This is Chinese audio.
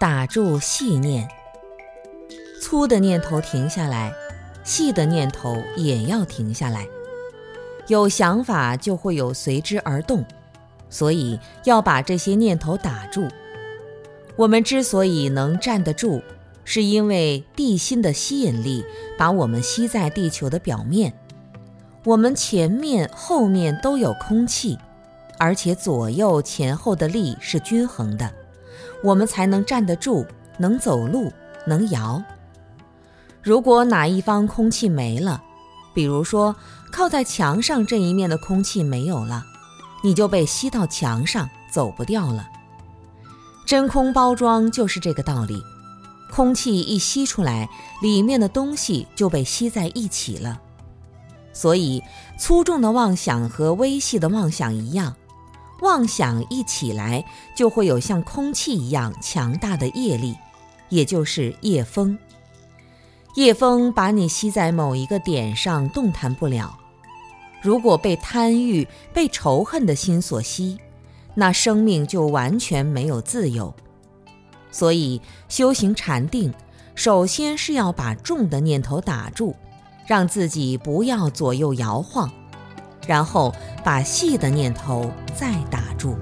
打住细念。粗的念头停下来，细的念头也要停下来。有想法就会有随之而动，所以要把这些念头打住。我们之所以能站得住，是因为地心的吸引力把我们吸在地球的表面。我们前面后面都有空气，而且左右前后的力是均衡的，我们才能站得住，能走路，能摇。如果哪一方空气没了，比如说靠在墙上这一面的空气没有了，你就被吸到墙上，走不掉了。真空包装就是这个道理，空气一吸出来，里面的东西就被吸在一起了。所以，粗重的妄想和微细的妄想一样，妄想一起来就会有像空气一样强大的业力，也就是业风。业风把你吸在某一个点上，动弹不了。如果被贪欲、被仇恨的心所吸，那生命就完全没有自由，所以修行禅定，首先是要把重的念头打住，让自己不要左右摇晃，然后把细的念头再打住。